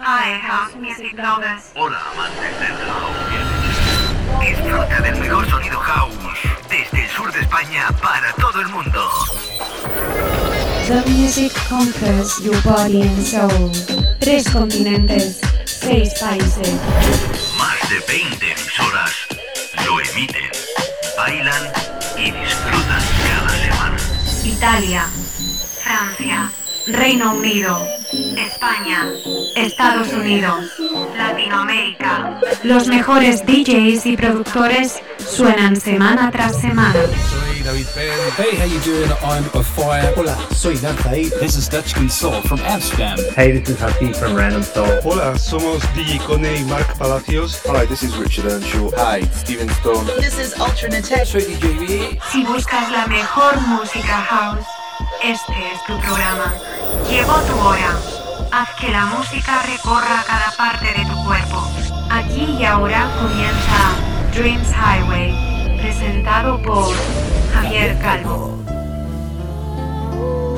Hi, house music lovers. Hola, amantes del house. Disfruta del mejor sonido house desde el sur de España para todo el mundo. The music conquers your body and soul. Tres continentes, seis países. Más de 20 emisoras lo emiten, bailan y disfrutan cada semana. Italia, Francia, Reino Unido, España, Estados Unidos, Latinoamérica. Los mejores DJs y productores suenan semana tras semana. Soy David Penn. Hey, how you doing? I'm a fire. Hola, soy Danzaí. This is Dutchkin Soul from Amsterdam. Hey, this is Happy from Random Soul. Hola, somos DJ Cone y Mark Palacios. Hi, this is Richard Earnshaw. Hi, Steven Stone. This is Ultranate. Soy DJ V. Si buscas la mejor música house, este es tu programa. Llegó tu hora. Haz que la música recorra cada parte de tu cuerpo. Aquí y ahora comienza Dreams Highway, presentado por Javier Calvo.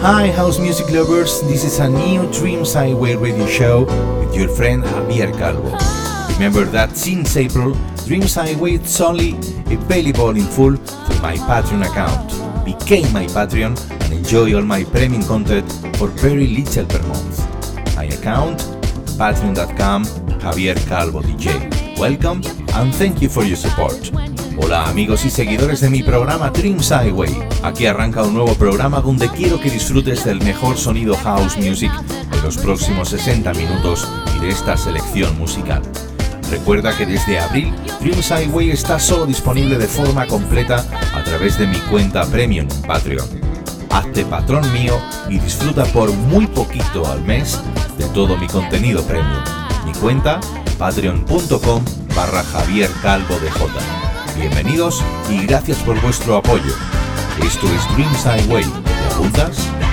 Hi, house music lovers. This is a new Dreams Highway radio show with your friend Javier Calvo. Remember that since April, Dreams Highway is only available in full through my Patreon account. Became my Patreon and enjoy all my premium content for very little per month. My account, patreon.com, Javier Calvo DJ. Welcome and thank you for your support. Hola amigos y seguidores de mi programa Dreams Highway. Aquí arranca un nuevo programa donde quiero que disfrutes del mejor sonido house music de los próximos 60 minutos y de esta selección musical. Recuerda que desde abril Dreams Highway está solo disponible de forma completa a través de mi cuenta premium Patreon. Hazte patrón mío y disfruta por muy poquito al mes de todo mi contenido premium. Mi cuenta patreon.com barra Javier Calvo de J. Bienvenidos y gracias por vuestro apoyo. Esto es Dreams Highway. ¿Te?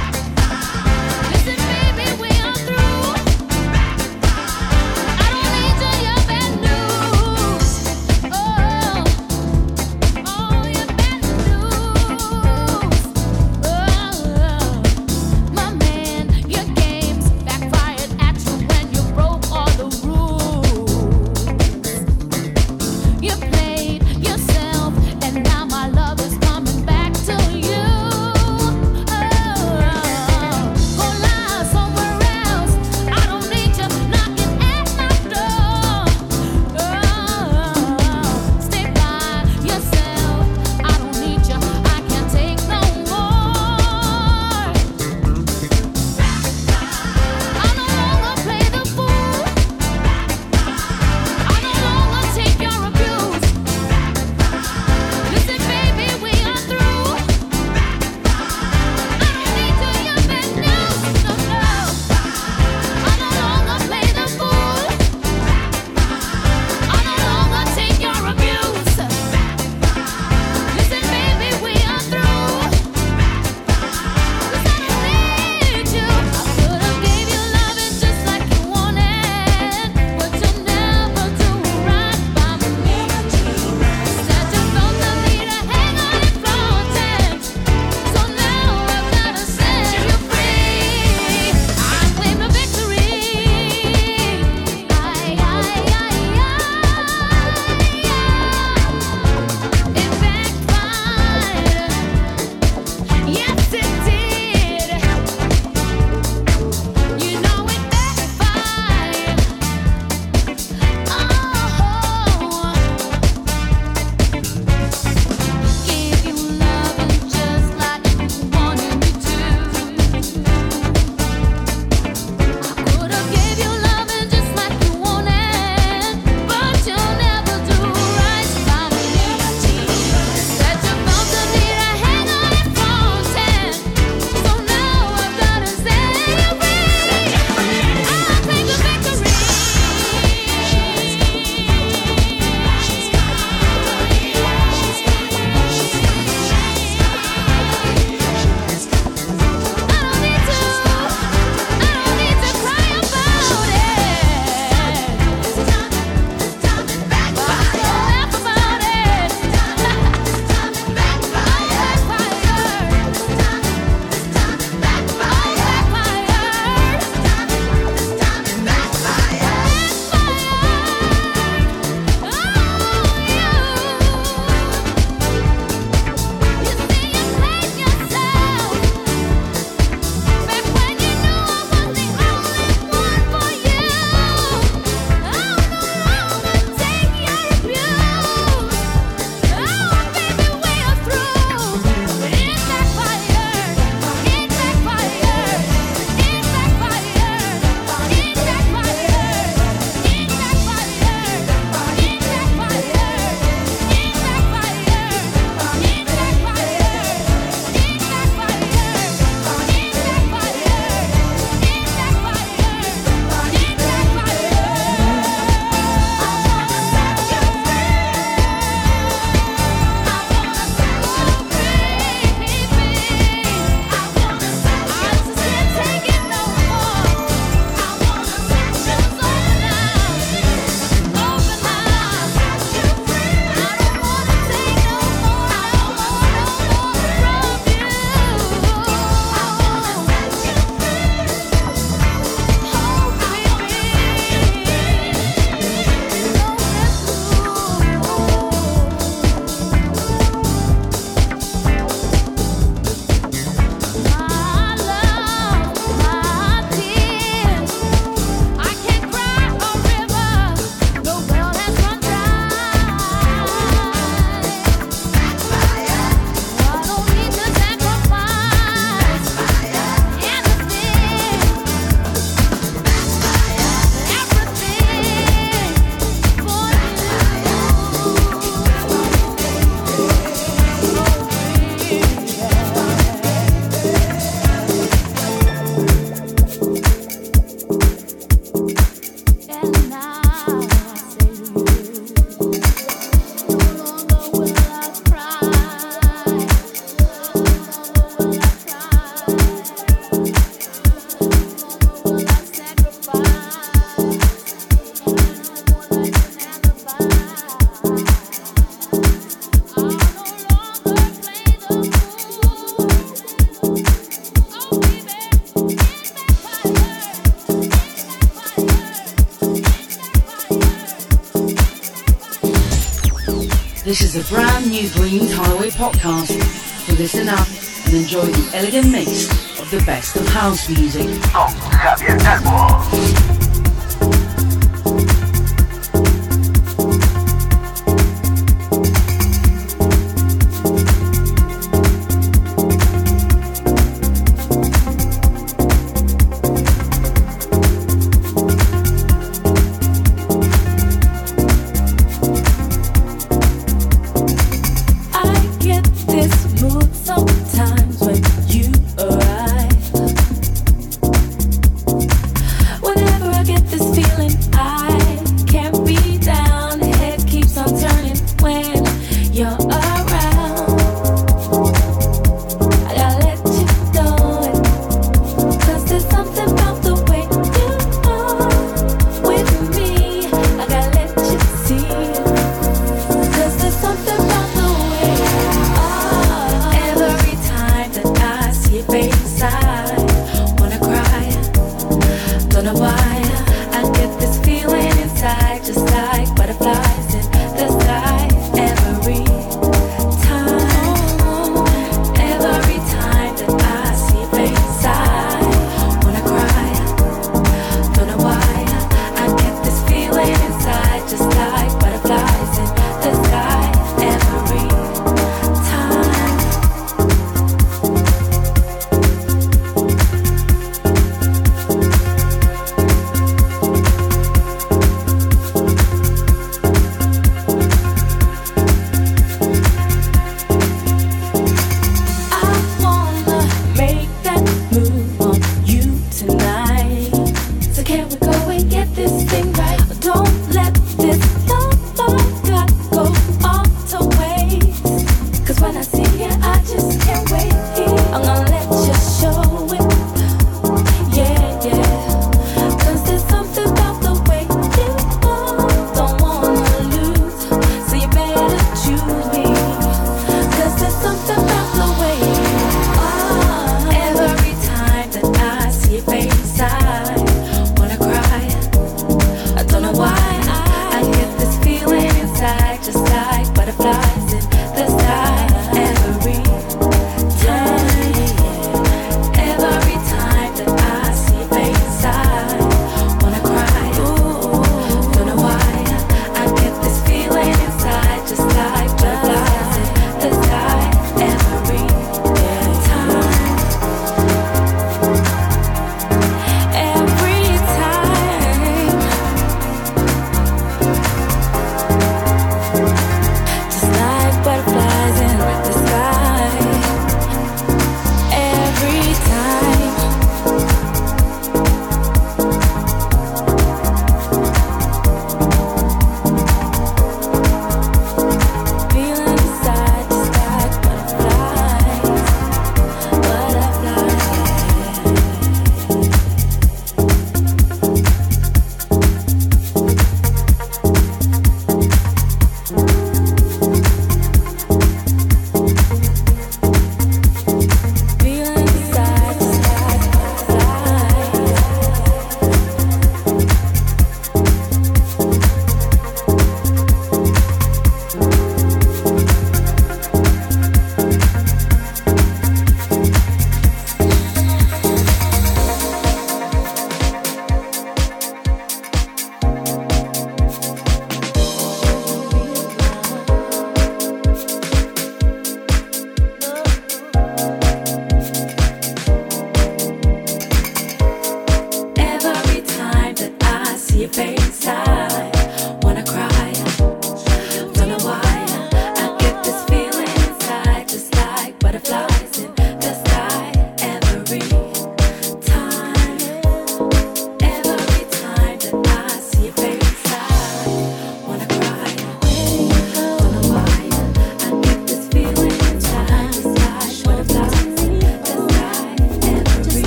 This is a brand new Dreams Highway podcast. So listen up and enjoy the elegant mix of the best of house music.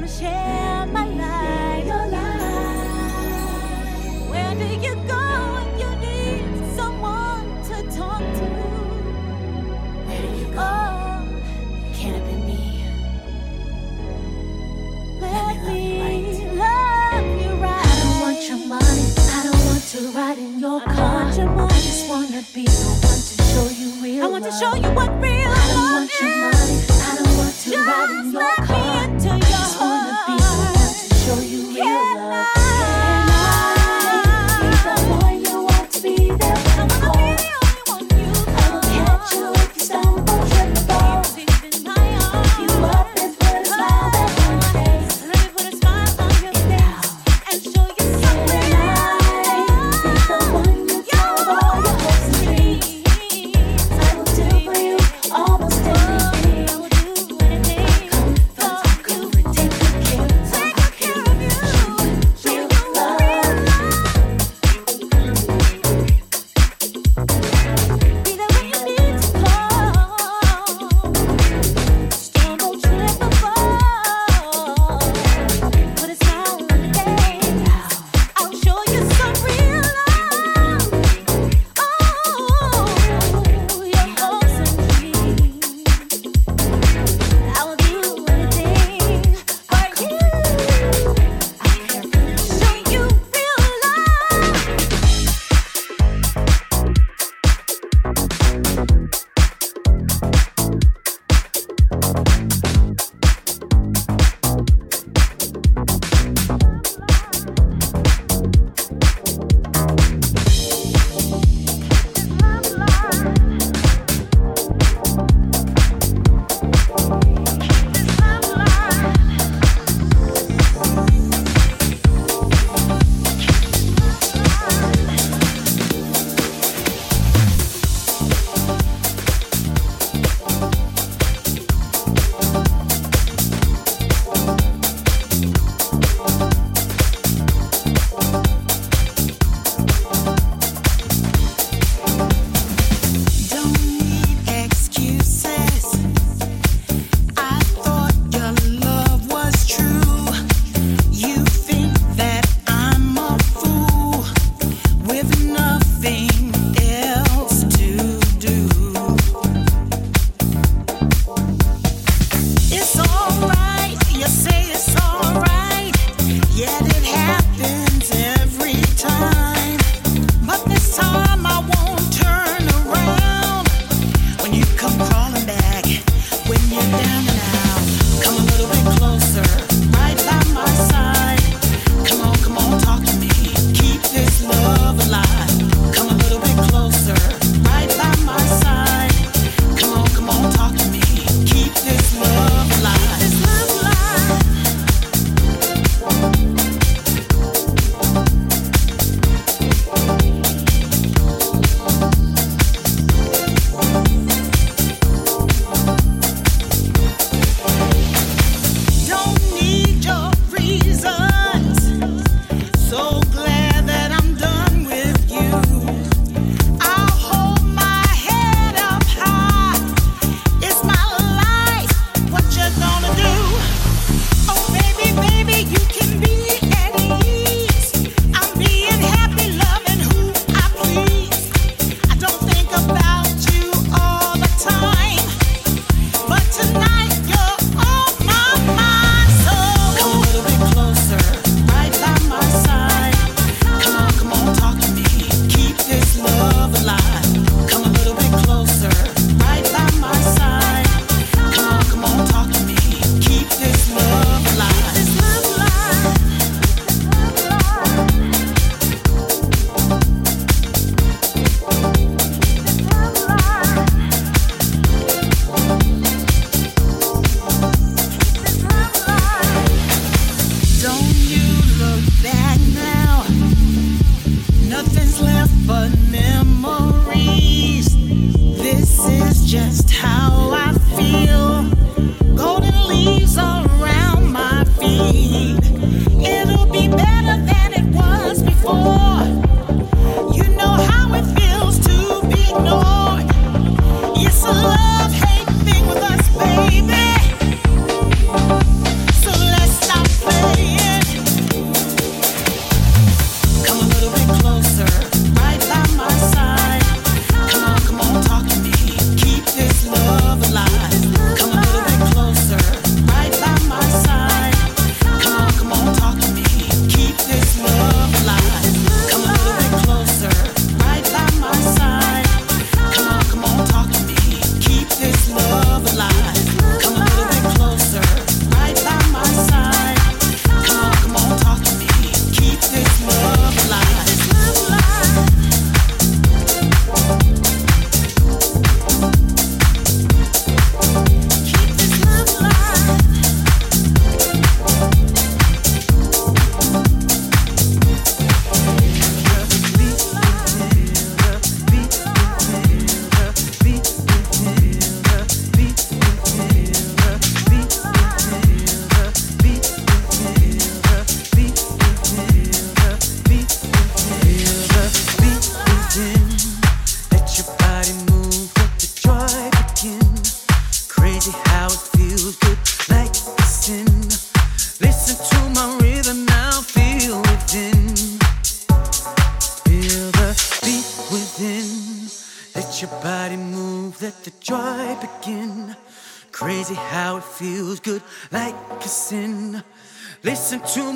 gonna share my life. Your life. Where do you go when you need someone to talk to? Where do you go? Oh, can it be me? Let, Let me love you, right. love you right. I don't want your money. I don't want to ride in your I car. Want your money. I just wanna be the one to show you real. I want love. to show you what real love is. I don't want your money. I don't want to just ride in your car.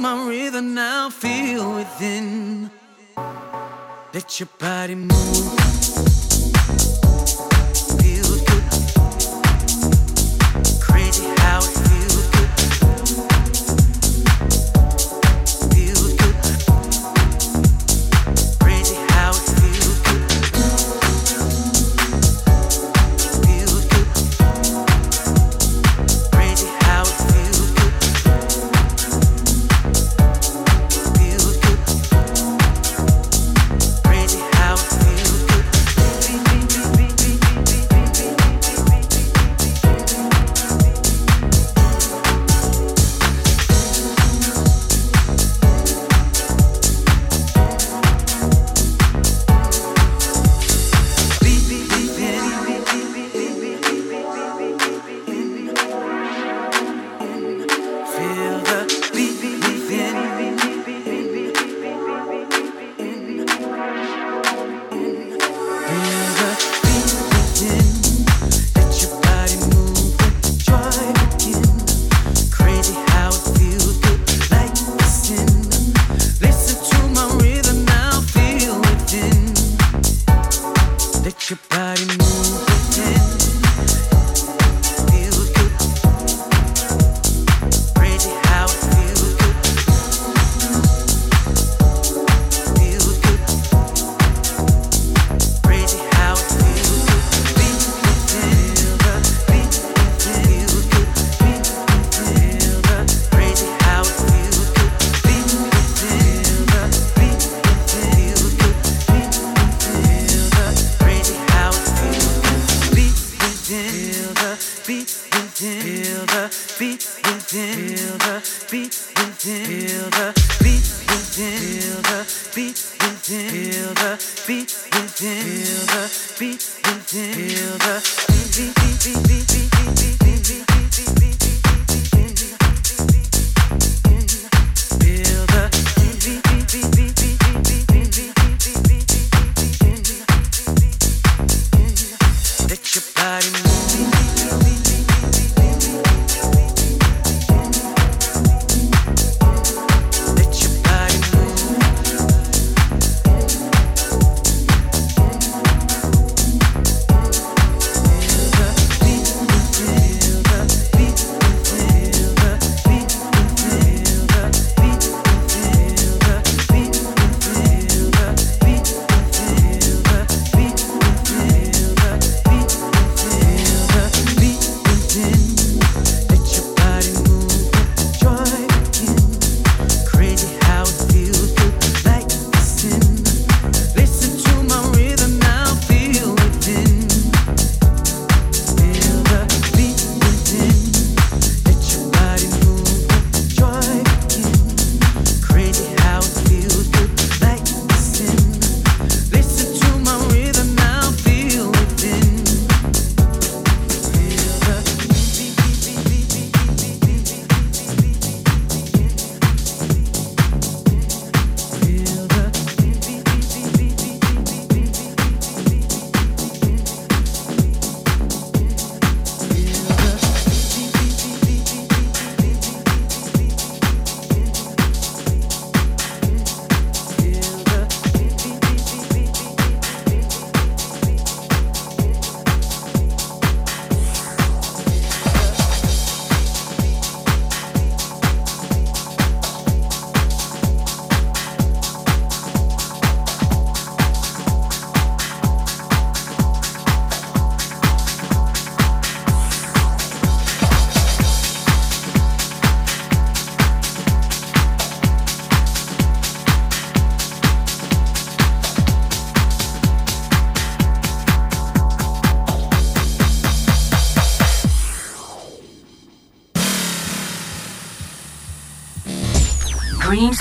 my rhythm now, feel within. Let your body move.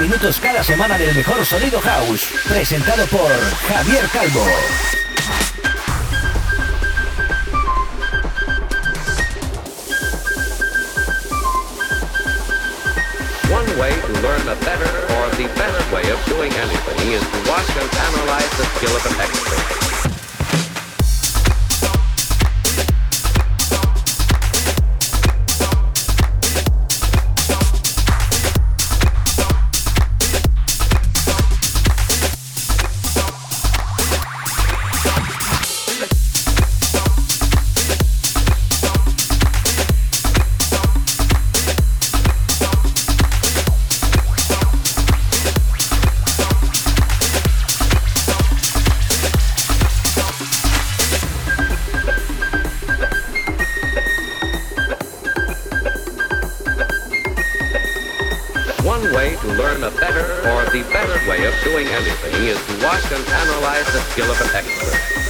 Minutos cada semana del mejor sonido house. Presentado por Javier Calvo. One way to learn a better or the better way of doing anything is to watch and analyze the skill of an expert. doing anything is to watch and analyze the skill of an expert.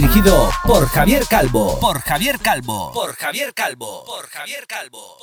Dirigido por Javier Calvo. Por Javier Calvo. Por Javier Calvo. Por Javier Calvo.